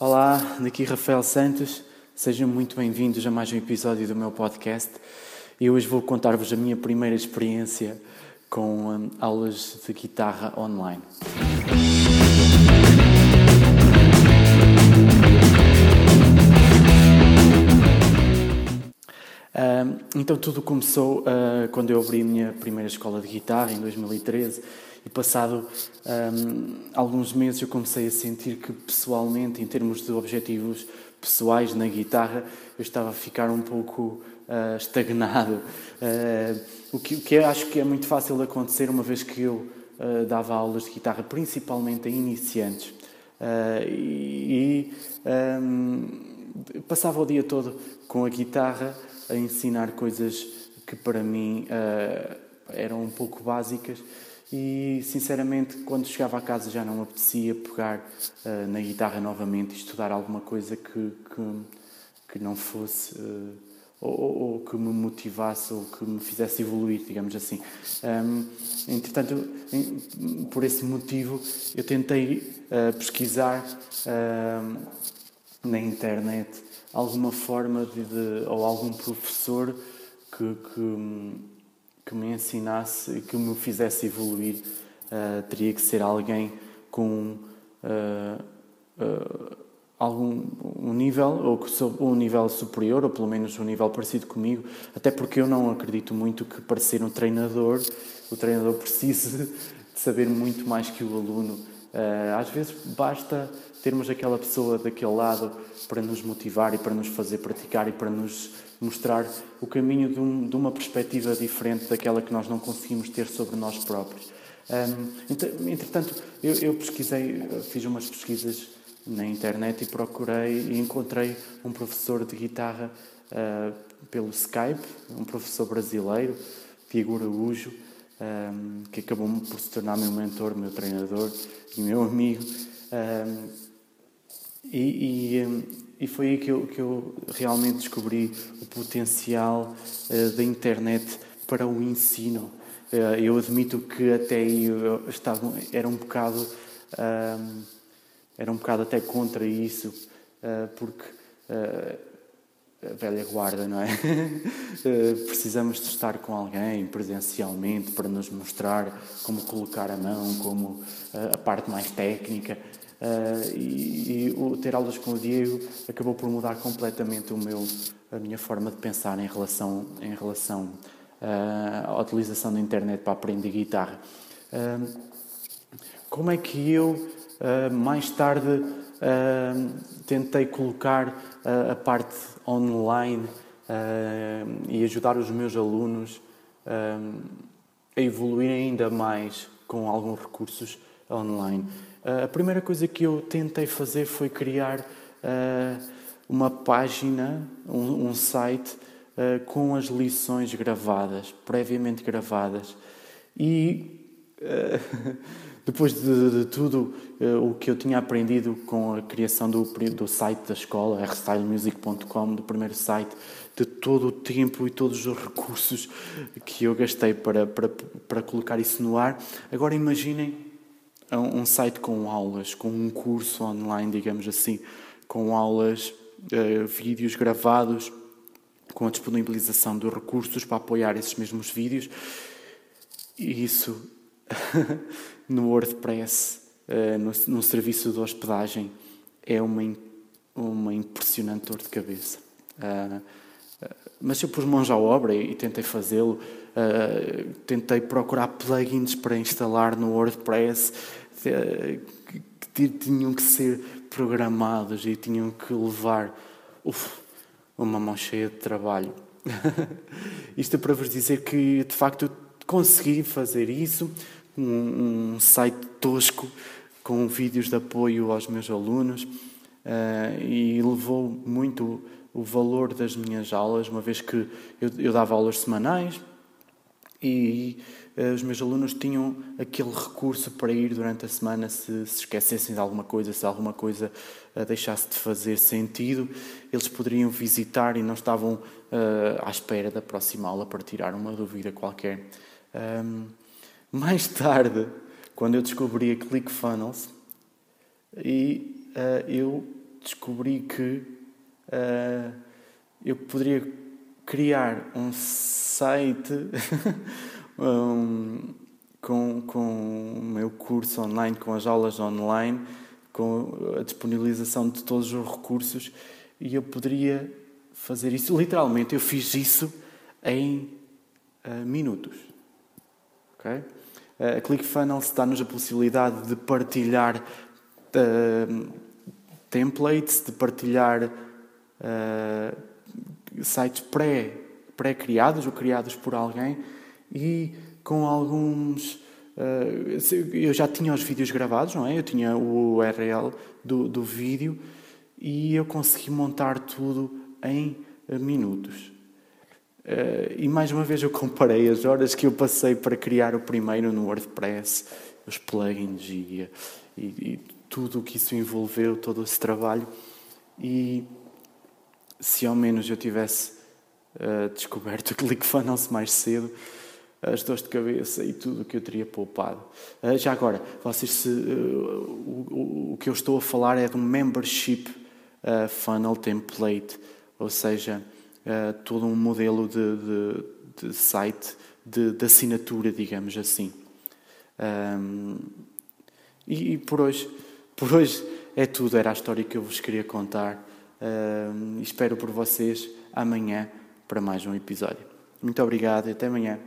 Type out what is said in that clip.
Olá, daqui Rafael Santos. Sejam muito bem-vindos a mais um episódio do meu podcast. E hoje vou contar-vos a minha primeira experiência com um, aulas de guitarra online. Então tudo começou uh, quando eu abri a minha primeira escola de guitarra em 2013 e passado um, alguns meses eu comecei a sentir que pessoalmente, em termos de objetivos pessoais na guitarra, eu estava a ficar um pouco uh, estagnado. Uh, o, que, o que acho que é muito fácil de acontecer uma vez que eu dava aulas de guitarra, principalmente a iniciantes. e um, passava o dia todo com a guitarra a ensinar coisas que para mim eram um pouco básicas e sinceramente quando chegava a casa já não apetecia pegar uh, na guitarra novamente e estudar alguma coisa que, que, que não fosse uh, ou, ou, que me motivasse ou que me fizesse evoluir, digamos assim. Um, entretanto, em, por esse motivo, eu tentei uh, pesquisar na internet alguma forma de, de, ou algum professor que, que que me ensinasse e que me fizesse evoluir. Uh, teria que ser alguém com uh, uh, algum um nível, ou um nível superior, ou pelo menos um nível parecido comigo, até porque eu não acredito muito que para ser um treinador, o treinador precise de saber muito mais que o aluno. Às vezes basta termos aquela pessoa daquele lado para nos motivar e para nos fazer praticar e para nos mostrar o caminho de, um, de uma perspectiva diferente daquela que nós não conseguimos ter sobre nós próprios. Um, entretanto, eu, eu, pesquisei, fiz umas pesquisas na internet e procurei e encontrei um professor de guitarra uh, pelo Skype, um professor brasileiro, Tiago Araújo, um, que acabou por se tornar meu mentor, meu treinador e meu amigo. Um, e, e, e, foi aí que eu, que eu realmente descobri o potencial uh, da internet para o ensino. Uh, eu admito que até aí eu estava, era um bocado uh, era um bocado até contra isso, eh, porque velha guarda, não é? Precisamos de estar com alguém presencialmente para nos mostrar como colocar a mão, como a parte mais técnica. Uh, e, e ter aulas com o Diego acabou por mudar completamente o meu, a minha forma de pensar em relação, em relação à utilização da internet para aprender guitarra. Como é que eu, mais tarde, tentei colocar a parte online e ajudar os meus alunos a evoluir ainda mais com alguns recursos online? A primeira coisa que eu tentei fazer foi criar uh, uma página, um, site uh, com as lições gravadas, previamente gravadas. E depois de, de tudo o que eu tinha aprendido com a criação do, do site da escola, rstylemusic.com, do primeiro site, de todo o tempo e todos os recursos que eu gastei para, para, para colocar isso no ar, agora imaginem um site com aulas, com um curso online, digamos assim, com aulas, uh, vídeos gravados, com a disponibilização de recursos para apoiar esses mesmos vídeos. E isso no WordPress, uh, no, serviço de hospedagem, é uma, uma impressionante dor de cabeça. Uh, mas eu pus mãos à obra e, tentei fazê-lo. Uh, tentei procurar plugins para instalar no WordPress que tinham que ser programados e tinham que levar uf, uma mão cheia de trabalho. Isto é para vos dizer que, de facto, consegui fazer isso, um, um site tosco com vídeos de apoio aos meus alunos uh, e levou muito o valor das minhas aulas, uma vez que eu, eu dava aulas semanais e uh, os meus alunos tinham aquele recurso para ir durante a semana se, se esquecessem de alguma coisa, se alguma coisa uh, deixasse de fazer sentido, eles poderiam visitar e não estavam uh, à espera da próxima aula para tirar uma dúvida qualquer. Um, mais tarde, quando eu descobri a ClickFunnels, e eu descobri que uh, eu poderia criar um site um, com, com o meu curso online, com as aulas online, com a disponibilização de todos os recursos e eu poderia fazer isso. Literalmente, eu fiz isso em uh, minutos. Okay? Uh, a ClickFunnels dá-nos a possibilidade de partilhar uh, templates, de partilhar uh, sites pré, pré-criados ou criados por alguém e com alguns. eu já tinha os vídeos gravados, não é? Eu tinha o URL do, do vídeo e eu consegui montar tudo em minutos. Uh, e mais uma vez eu comparei as horas que eu passei para criar o primeiro no WordPress, os plugins e, e, e tudo o que isso envolveu, todo esse trabalho. E se ao menos eu tivesse uh, descoberto o ClickFunnels mais cedo, as dores de cabeça e tudo o que eu teria poupado. Uh, já agora, vocês se, o, o, o, que eu estou a falar é de um membership funnel template, ou seja, uh, todo um modelo de, de, de site de, de, assinatura, digamos assim. Um, e, e, por hoje, por hoje é tudo, era a história que eu vos queria contar. Um, espero por vocês amanhã para mais um episódio. Muito obrigado e até amanhã.